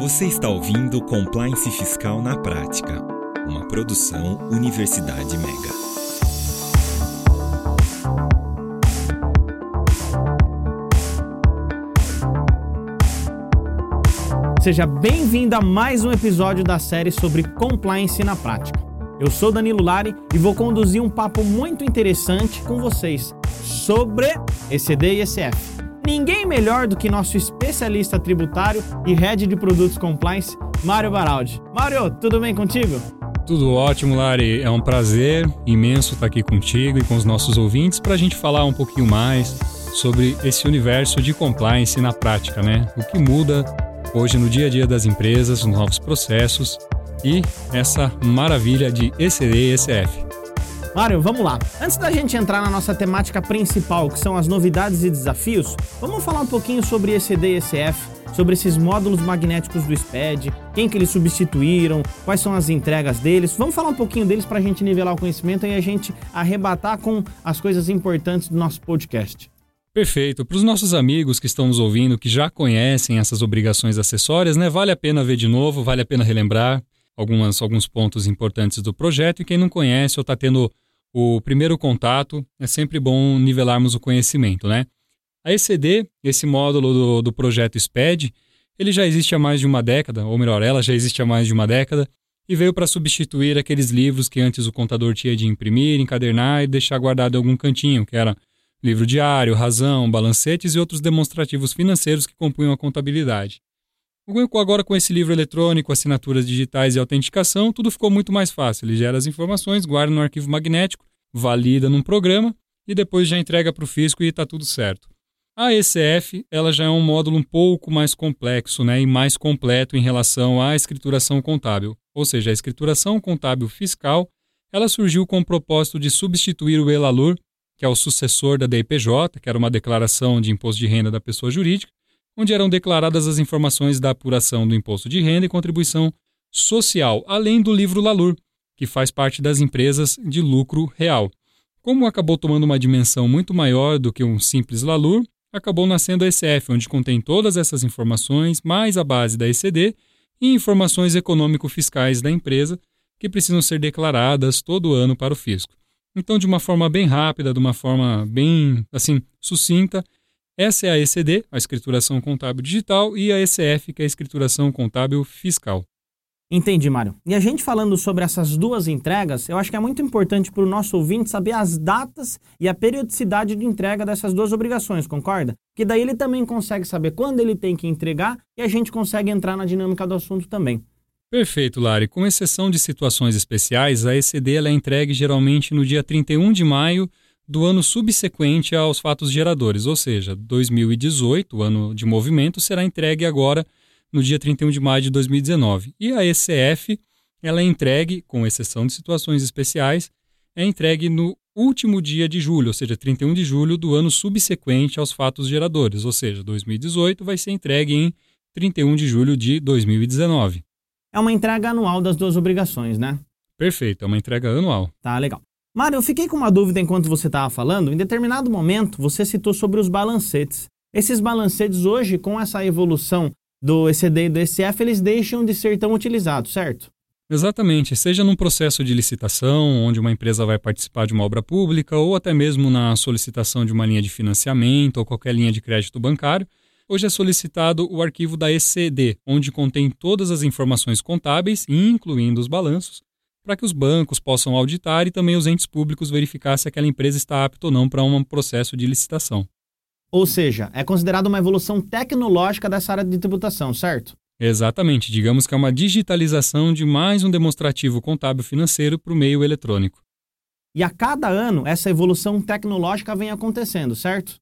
Você está ouvindo Compliance Fiscal na Prática, uma produção Universidade Mega. Seja bem-vindo a mais um episódio da série sobre Compliance na Prática. Eu sou Danilo Lari e vou conduzir um papo muito interessante com vocês sobre ECD e ECF. Ninguém melhor do que nosso especialista tributário e head de produtos compliance, Mário Baraldi. Mário, tudo bem contigo? Tudo ótimo, Lari. É um prazer imenso estar aqui contigo e com os nossos ouvintes para a gente falar um pouquinho mais sobre esse universo de compliance na prática, né? O que muda hoje no dia a dia das empresas, os novos processos e essa maravilha de ECD e ECF. Mário, vamos lá. Antes da gente entrar na nossa temática principal, que são as novidades e desafios, vamos falar um pouquinho sobre ECD e ECF, sobre esses módulos magnéticos do SPED, quem que eles substituíram, quais são as entregas deles. Vamos falar um pouquinho deles para a gente nivelar o conhecimento e a gente arrebatar com as coisas importantes do nosso podcast. Perfeito. Para os nossos amigos que estão nos ouvindo, que já conhecem essas obrigações acessórias, né, vale a pena ver de novo, vale a pena relembrar algumas, alguns pontos importantes do projeto. E quem não conhece ou está tendo o primeiro contato, é sempre bom nivelarmos o conhecimento, né? A ECD, esse módulo do, do projeto SPED, ele já existe há mais de uma década, ou melhor, ela já existe há mais de uma década, e veio para substituir aqueles livros que antes o contador tinha de imprimir, encadernar e deixar guardado em algum cantinho, que era livro diário, razão, balancetes e outros demonstrativos financeiros que compunham a contabilidade. Agora, com esse livro eletrônico, assinaturas digitais e autenticação, tudo ficou muito mais fácil. Ele gera as informações, guarda no arquivo magnético, valida num programa e depois já entrega para o fisco e está tudo certo. A ECF ela já é um módulo um pouco mais complexo né, e mais completo em relação à escrituração contábil. Ou seja, a escrituração contábil fiscal ela surgiu com o propósito de substituir o ELALUR, que é o sucessor da DIPJ, que era uma declaração de imposto de renda da pessoa jurídica, onde eram declaradas as informações da apuração do imposto de renda e contribuição social, além do livro Lalur, que faz parte das empresas de lucro real. Como acabou tomando uma dimensão muito maior do que um simples Lalur, acabou nascendo a ECF, onde contém todas essas informações, mais a base da ECD e informações econômico-fiscais da empresa que precisam ser declaradas todo ano para o fisco. Então, de uma forma bem rápida, de uma forma bem assim sucinta, essa é a ECD, a escrituração contábil digital, e a ECF, que é a escrituração contábil fiscal. Entendi, Mário. E a gente falando sobre essas duas entregas, eu acho que é muito importante para o nosso ouvinte saber as datas e a periodicidade de entrega dessas duas obrigações, concorda? Que daí ele também consegue saber quando ele tem que entregar e a gente consegue entrar na dinâmica do assunto também. Perfeito, Lari. Com exceção de situações especiais, a ECD é entregue geralmente no dia 31 de maio do ano subsequente aos fatos geradores, ou seja, 2018, o ano de movimento, será entregue agora no dia 31 de maio de 2019. E a ECF, ela é entregue, com exceção de situações especiais, é entregue no último dia de julho, ou seja, 31 de julho do ano subsequente aos fatos geradores, ou seja, 2018 vai ser entregue em 31 de julho de 2019. É uma entrega anual das duas obrigações, né? Perfeito, é uma entrega anual. Tá, legal. Mário, eu fiquei com uma dúvida enquanto você estava falando. Em determinado momento, você citou sobre os balancetes. Esses balancetes hoje, com essa evolução do ECD e do ECF, eles deixam de ser tão utilizados, certo? Exatamente, seja num processo de licitação, onde uma empresa vai participar de uma obra pública, ou até mesmo na solicitação de uma linha de financiamento ou qualquer linha de crédito bancário, hoje é solicitado o arquivo da ECD, onde contém todas as informações contábeis, incluindo os balanços, para que os bancos possam auditar e também os entes públicos verificar se aquela empresa está apta ou não para um processo de licitação. Ou seja, é considerado uma evolução tecnológica dessa área de tributação, certo? Exatamente. Digamos que é uma digitalização de mais um demonstrativo contábil financeiro para o meio eletrônico. E a cada ano essa evolução tecnológica vem acontecendo, certo?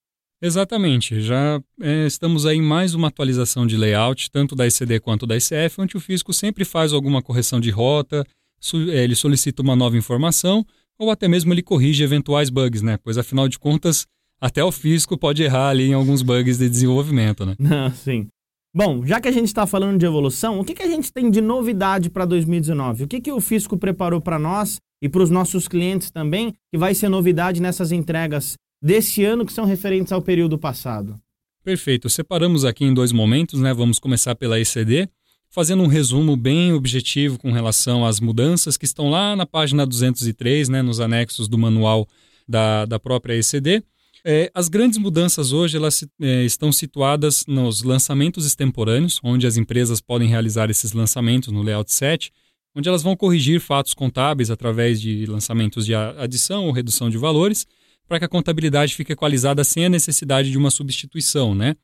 Exatamente. Já é, estamos aí em mais uma atualização de layout, tanto da ECD quanto da ICF, onde o fisco sempre faz alguma correção de rota, ele solicita uma nova informação ou até mesmo ele corrige eventuais bugs, né? Pois afinal de contas, até o fisco pode errar ali em alguns bugs de desenvolvimento, né? Não, sim. Bom, já que a gente está falando de evolução, o que, que a gente tem de novidade para 2019? O que, que o fisco preparou para nós e para os nossos clientes também, que vai ser novidade nessas entregas desse ano que são referentes ao período passado? Perfeito. Separamos aqui em dois momentos, né? Vamos começar pela ECD fazendo um resumo bem objetivo com relação às mudanças que estão lá na página 203, né, nos anexos do manual da, da própria ECD. É, as grandes mudanças hoje elas é, estão situadas nos lançamentos extemporâneos, onde as empresas podem realizar esses lançamentos no layout set, onde elas vão corrigir fatos contábeis através de lançamentos de adição ou redução de valores, para que a contabilidade fique equalizada sem a necessidade de uma substituição, né?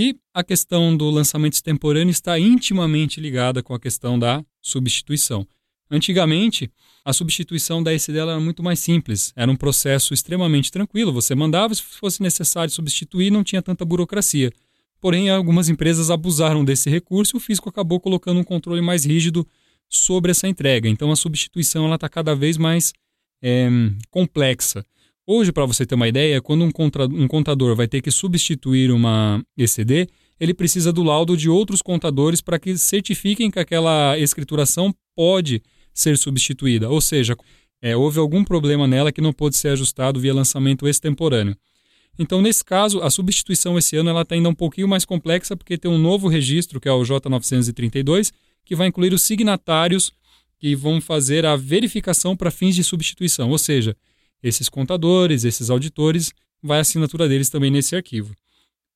E a questão do lançamento extemporâneo está intimamente ligada com a questão da substituição. Antigamente, a substituição da ECD era muito mais simples, era um processo extremamente tranquilo. Você mandava, se fosse necessário substituir, não tinha tanta burocracia. Porém, algumas empresas abusaram desse recurso e o fisco acabou colocando um controle mais rígido sobre essa entrega. Então, a substituição está cada vez mais é, complexa. Hoje, para você ter uma ideia, quando um, contra, um contador vai ter que substituir uma ECD, ele precisa do laudo de outros contadores para que certifiquem que aquela escrituração pode ser substituída. Ou seja, é, houve algum problema nela que não pôde ser ajustado via lançamento extemporâneo. Então, nesse caso, a substituição esse ano ela está ainda um pouquinho mais complexa, porque tem um novo registro, que é o J932, que vai incluir os signatários que vão fazer a verificação para fins de substituição. Ou seja, esses contadores, esses auditores, vai a assinatura deles também nesse arquivo.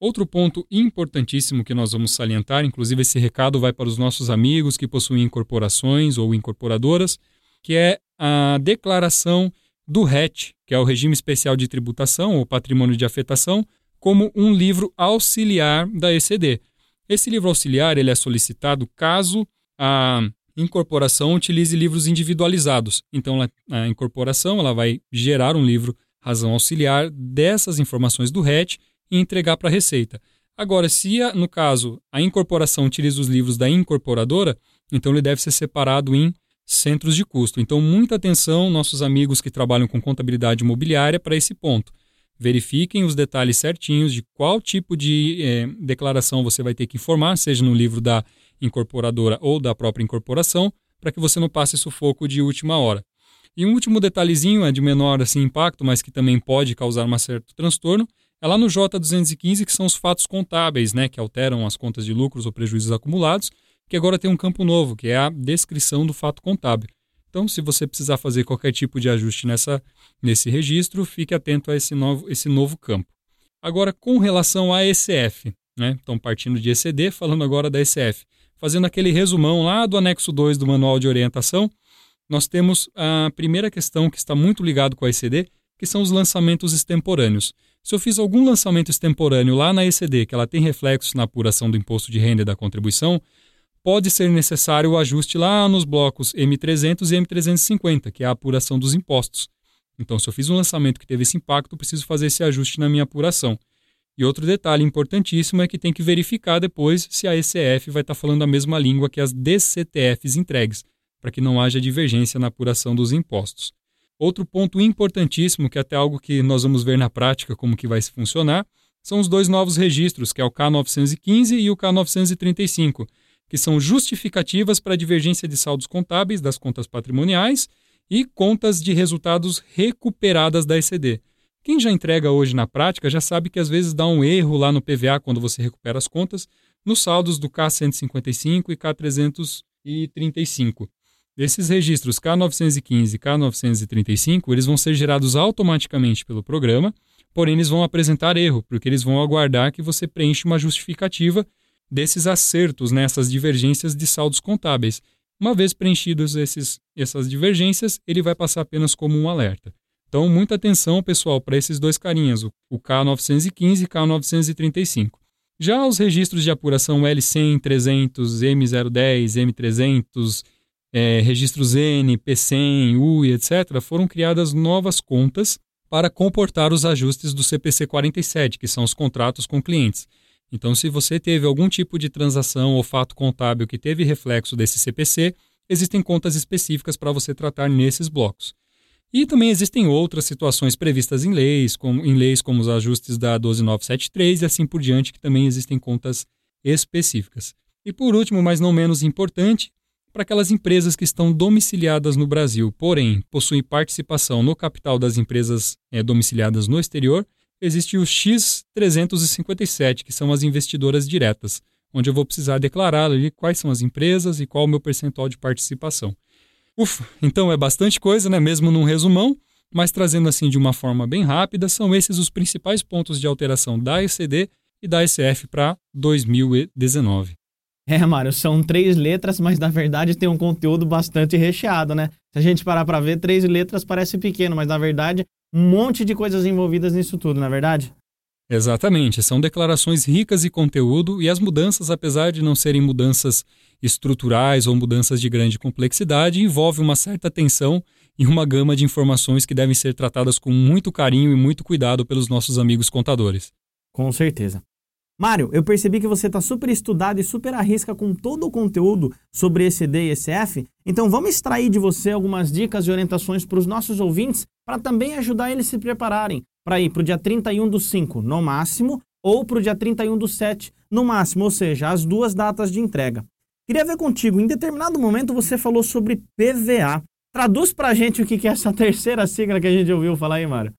Outro ponto importantíssimo que nós vamos salientar, inclusive esse recado vai para os nossos amigos que possuem incorporações ou incorporadoras, que é a declaração do RET, que é o Regime Especial de Tributação ou Patrimônio de Afetação, como um livro auxiliar da ECD. Esse livro auxiliar ele é solicitado caso a incorporação utilize livros individualizados. Então, a incorporação ela vai gerar um livro razão auxiliar dessas informações do RET e entregar para a Receita. Agora, se no caso a incorporação utiliza os livros da incorporadora, então ele deve ser separado em centros de custo. Então, muita atenção, nossos amigos que trabalham com contabilidade imobiliária, para esse ponto. Verifiquem os detalhes certinhos de qual tipo de eh, declaração você vai ter que informar, seja no livro da incorporadora ou da própria incorporação, para que você não passe sufoco de última hora. E um último detalhezinho, é de menor assim, impacto, mas que também pode causar um certo transtorno, é lá no J215, que são os fatos contábeis, né, que alteram as contas de lucros ou prejuízos acumulados, que agora tem um campo novo, que é a descrição do fato contábil. Então, se você precisar fazer qualquer tipo de ajuste nessa, nesse registro, fique atento a esse novo, esse novo campo. Agora, com relação à ECF, né? Então, partindo de ECD, falando agora da ECF fazendo aquele resumão lá do anexo 2 do Manual de Orientação, nós temos a primeira questão que está muito ligado com a ECD, que são os lançamentos extemporâneos. Se eu fiz algum lançamento extemporâneo lá na ECD, que ela tem reflexos na apuração do imposto de renda e da contribuição, pode ser necessário o ajuste lá nos blocos M300 e M350, que é a apuração dos impostos. Então, se eu fiz um lançamento que teve esse impacto, preciso fazer esse ajuste na minha apuração. E outro detalhe importantíssimo é que tem que verificar depois se a ECF vai estar falando a mesma língua que as DCTFs entregues, para que não haja divergência na apuração dos impostos. Outro ponto importantíssimo, que é até algo que nós vamos ver na prática como que vai funcionar, são os dois novos registros, que é o K915 e o K935, que são justificativas para a divergência de saldos contábeis das contas patrimoniais e contas de resultados recuperadas da ECD. Quem já entrega hoje na prática já sabe que às vezes dá um erro lá no PVA quando você recupera as contas nos saldos do K155 e K335. Esses registros K915 e K935, eles vão ser gerados automaticamente pelo programa, porém eles vão apresentar erro, porque eles vão aguardar que você preencha uma justificativa desses acertos nessas divergências de saldos contábeis. Uma vez preenchidos esses, essas divergências, ele vai passar apenas como um alerta. Então, muita atenção, pessoal, para esses dois carinhas, o K915 e K935. Já os registros de apuração L100, 300, M010, M300, é, registros N, P100, UI, etc., foram criadas novas contas para comportar os ajustes do CPC 47, que são os contratos com clientes. Então, se você teve algum tipo de transação ou fato contábil que teve reflexo desse CPC, existem contas específicas para você tratar nesses blocos. E também existem outras situações previstas em leis, como, em leis como os ajustes da 12973 e assim por diante, que também existem contas específicas. E por último, mas não menos importante, para aquelas empresas que estão domiciliadas no Brasil, porém possuem participação no capital das empresas é, domiciliadas no exterior, existe o X357, que são as investidoras diretas. onde eu vou precisar declarar ali quais são as empresas e qual o meu percentual de participação. Ufa, então é bastante coisa, né? Mesmo num resumão, mas trazendo assim de uma forma bem rápida, são esses os principais pontos de alteração da ECD e da SF para 2019. É, Mário, são três letras, mas na verdade tem um conteúdo bastante recheado, né? Se a gente parar para ver, três letras parece pequeno, mas na verdade um monte de coisas envolvidas nisso tudo, na é verdade? Exatamente, são declarações ricas de conteúdo e as mudanças, apesar de não serem mudanças estruturais ou mudanças de grande complexidade, envolvem uma certa atenção e uma gama de informações que devem ser tratadas com muito carinho e muito cuidado pelos nossos amigos contadores. Com certeza. Mário, eu percebi que você está super estudado e super arrisca com todo o conteúdo sobre ECD e ECF, então vamos extrair de você algumas dicas e orientações para os nossos ouvintes para também ajudar eles a se prepararem para ir para o dia 31 do 5 no máximo ou para o dia 31 do 7 no máximo, ou seja, as duas datas de entrega. Queria ver contigo, em determinado momento você falou sobre PVA. Traduz para a gente o que é essa terceira sigla que a gente ouviu falar aí, Mário.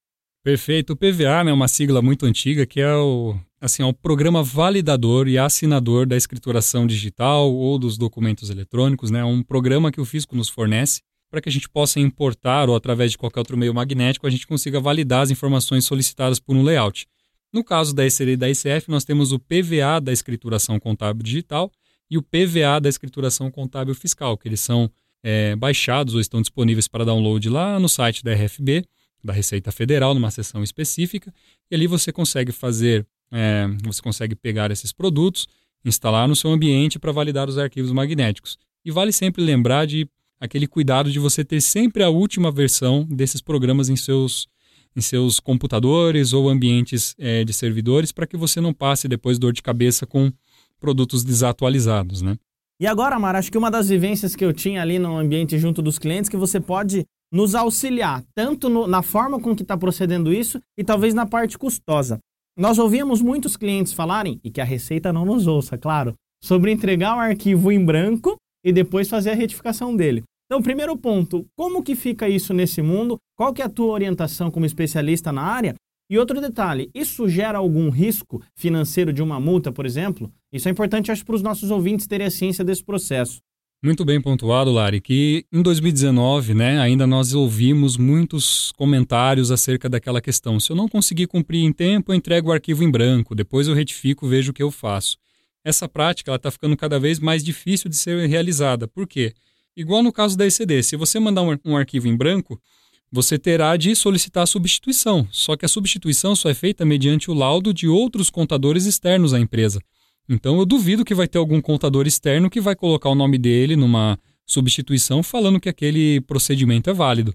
Perfeito. O PVA é né, uma sigla muito antiga que é o, assim, é o programa validador e assinador da escrituração digital ou dos documentos eletrônicos. Né? É um programa que o Fisco nos fornece para que a gente possa importar ou através de qualquer outro meio magnético a gente consiga validar as informações solicitadas por um layout. No caso da ECD e da ICF, nós temos o PVA da escrituração contábil digital e o PVA da escrituração contábil fiscal, que eles são é, baixados ou estão disponíveis para download lá no site da RFB, da Receita Federal, numa seção específica, e ali você consegue fazer, é, você consegue pegar esses produtos, instalar no seu ambiente para validar os arquivos magnéticos. E vale sempre lembrar de aquele cuidado de você ter sempre a última versão desses programas em seus, em seus computadores ou ambientes é, de servidores para que você não passe depois dor de cabeça com produtos desatualizados, né? E agora, Mara, acho que uma das vivências que eu tinha ali no ambiente junto dos clientes que você pode nos auxiliar tanto no, na forma com que está procedendo isso e talvez na parte custosa. Nós ouvíamos muitos clientes falarem, e que a Receita não nos ouça, claro, sobre entregar o arquivo em branco e depois fazer a retificação dele. Então, primeiro ponto, como que fica isso nesse mundo? Qual que é a tua orientação como especialista na área? E outro detalhe, isso gera algum risco financeiro de uma multa, por exemplo? Isso é importante, acho, para os nossos ouvintes terem a ciência desse processo. Muito bem pontuado, Lari, que em 2019, né, ainda nós ouvimos muitos comentários acerca daquela questão. Se eu não conseguir cumprir em tempo, eu entrego o arquivo em branco, depois eu retifico, vejo o que eu faço. Essa prática está ficando cada vez mais difícil de ser realizada. Por quê? Igual no caso da ECD, se você mandar um, um arquivo em branco, você terá de solicitar a substituição. Só que a substituição só é feita mediante o laudo de outros contadores externos à empresa. Então eu duvido que vai ter algum contador externo que vai colocar o nome dele numa substituição falando que aquele procedimento é válido.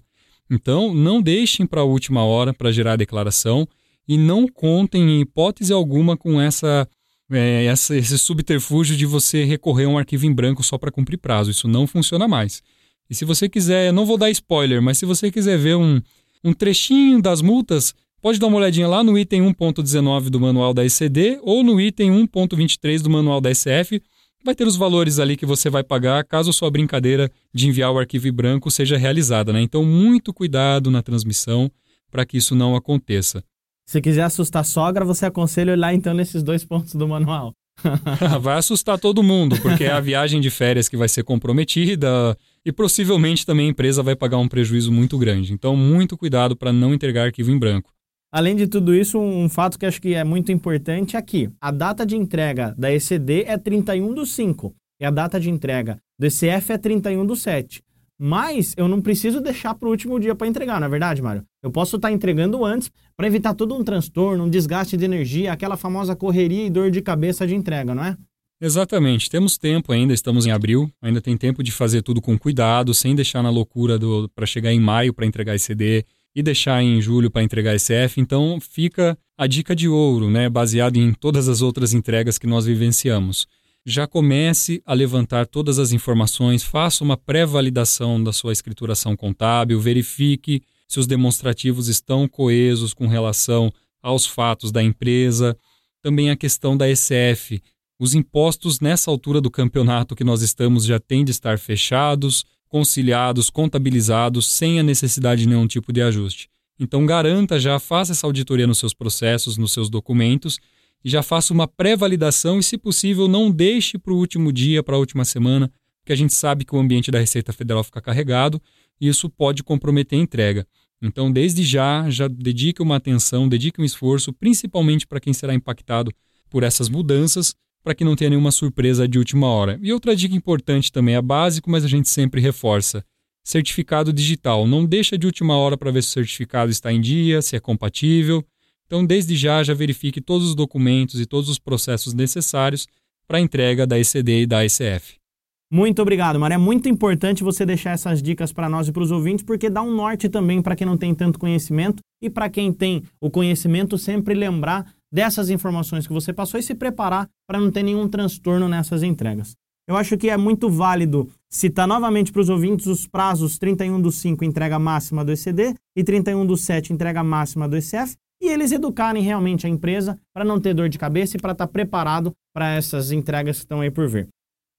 Então não deixem para a última hora para gerar a declaração e não contem em hipótese alguma com essa é, essa, esse subterfúgio de você recorrer a um arquivo em branco só para cumprir prazo. Isso não funciona mais. E se você quiser, não vou dar spoiler, mas se você quiser ver um, um trechinho das multas, pode dar uma olhadinha lá no item 1.19 do manual da ECD ou no item 1.23 do manual da SF. Vai ter os valores ali que você vai pagar caso sua brincadeira de enviar o arquivo em branco seja realizada. Né? Então, muito cuidado na transmissão para que isso não aconteça. Se quiser assustar a sogra, você aconselha lá então nesses dois pontos do manual. vai assustar todo mundo, porque é a viagem de férias que vai ser comprometida e possivelmente também a empresa vai pagar um prejuízo muito grande. Então, muito cuidado para não entregar arquivo em branco. Além de tudo isso, um fato que acho que é muito importante aqui: a data de entrega da ECD é 31 do 5 e a data de entrega do ECF é 31 do 7. Mas eu não preciso deixar para o último dia para entregar, não é verdade, Mário? Eu posso estar tá entregando antes para evitar todo um transtorno, um desgaste de energia, aquela famosa correria e dor de cabeça de entrega, não é? Exatamente. Temos tempo ainda, estamos em abril, ainda tem tempo de fazer tudo com cuidado, sem deixar na loucura para chegar em maio para entregar esse CD e deixar em julho para entregar esse F. Então fica a dica de ouro, né, baseado em todas as outras entregas que nós vivenciamos já comece a levantar todas as informações, faça uma pré-validação da sua escrituração contábil, verifique se os demonstrativos estão coesos com relação aos fatos da empresa. Também a questão da SF. Os impostos nessa altura do campeonato que nós estamos já têm de estar fechados, conciliados, contabilizados, sem a necessidade de nenhum tipo de ajuste. Então garanta já, faça essa auditoria nos seus processos, nos seus documentos e já faça uma pré-validação e, se possível, não deixe para o último dia, para a última semana, porque a gente sabe que o ambiente da Receita Federal fica carregado e isso pode comprometer a entrega. Então, desde já, já dedique uma atenção, dedique um esforço, principalmente para quem será impactado por essas mudanças, para que não tenha nenhuma surpresa de última hora. E outra dica importante também, é básico, mas a gente sempre reforça. Certificado digital. Não deixa de última hora para ver se o certificado está em dia, se é compatível. Então, desde já, já verifique todos os documentos e todos os processos necessários para a entrega da ECD e da ICF. Muito obrigado, Mário. É muito importante você deixar essas dicas para nós e para os ouvintes, porque dá um norte também para quem não tem tanto conhecimento e para quem tem o conhecimento sempre lembrar dessas informações que você passou e se preparar para não ter nenhum transtorno nessas entregas. Eu acho que é muito válido citar novamente para os ouvintes os prazos 31 do 5 entrega máxima do ECD e 31 do 7 entrega máxima do ECF e eles educarem realmente a empresa para não ter dor de cabeça e para estar tá preparado para essas entregas que estão aí por vir.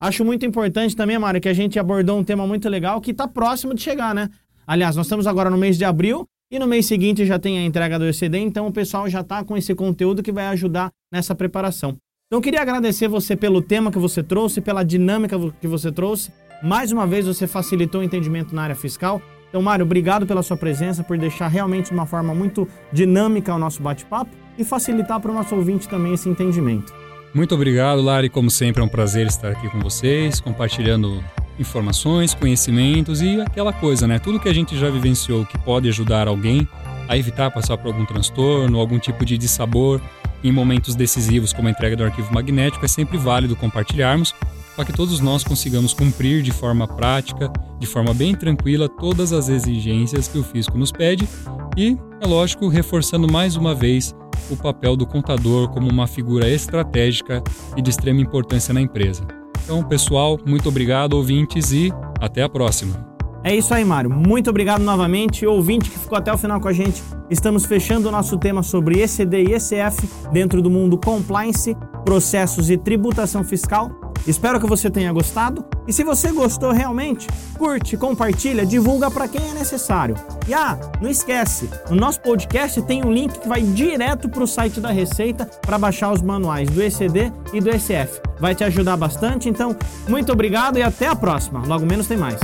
Acho muito importante também, Mário, que a gente abordou um tema muito legal que está próximo de chegar, né? Aliás, nós estamos agora no mês de abril e no mês seguinte já tem a entrega do ECD, então o pessoal já está com esse conteúdo que vai ajudar nessa preparação. Então, queria agradecer você pelo tema que você trouxe, pela dinâmica que você trouxe. Mais uma vez, você facilitou o entendimento na área fiscal. Então, Mário, obrigado pela sua presença, por deixar realmente de uma forma muito dinâmica o nosso bate-papo e facilitar para o nosso ouvinte também esse entendimento. Muito obrigado, Lari. Como sempre, é um prazer estar aqui com vocês, compartilhando informações, conhecimentos e aquela coisa, né? Tudo que a gente já vivenciou que pode ajudar alguém a evitar passar por algum transtorno, algum tipo de dissabor em momentos decisivos, como a entrega do arquivo magnético, é sempre válido compartilharmos para que todos nós consigamos cumprir de forma prática, de forma bem tranquila, todas as exigências que o fisco nos pede e, é lógico, reforçando mais uma vez o papel do contador como uma figura estratégica e de extrema importância na empresa. Então, pessoal, muito obrigado, ouvintes, e até a próxima. É isso aí, Mário. Muito obrigado novamente. Ouvinte que ficou até o final com a gente. Estamos fechando o nosso tema sobre ECD e ECF dentro do mundo compliance, processos e tributação fiscal. Espero que você tenha gostado. E se você gostou realmente, curte, compartilha, divulga para quem é necessário. E ah, não esquece, no nosso podcast tem um link que vai direto para o site da Receita para baixar os manuais do ECD e do ECF. Vai te ajudar bastante. Então, muito obrigado e até a próxima. Logo menos tem mais.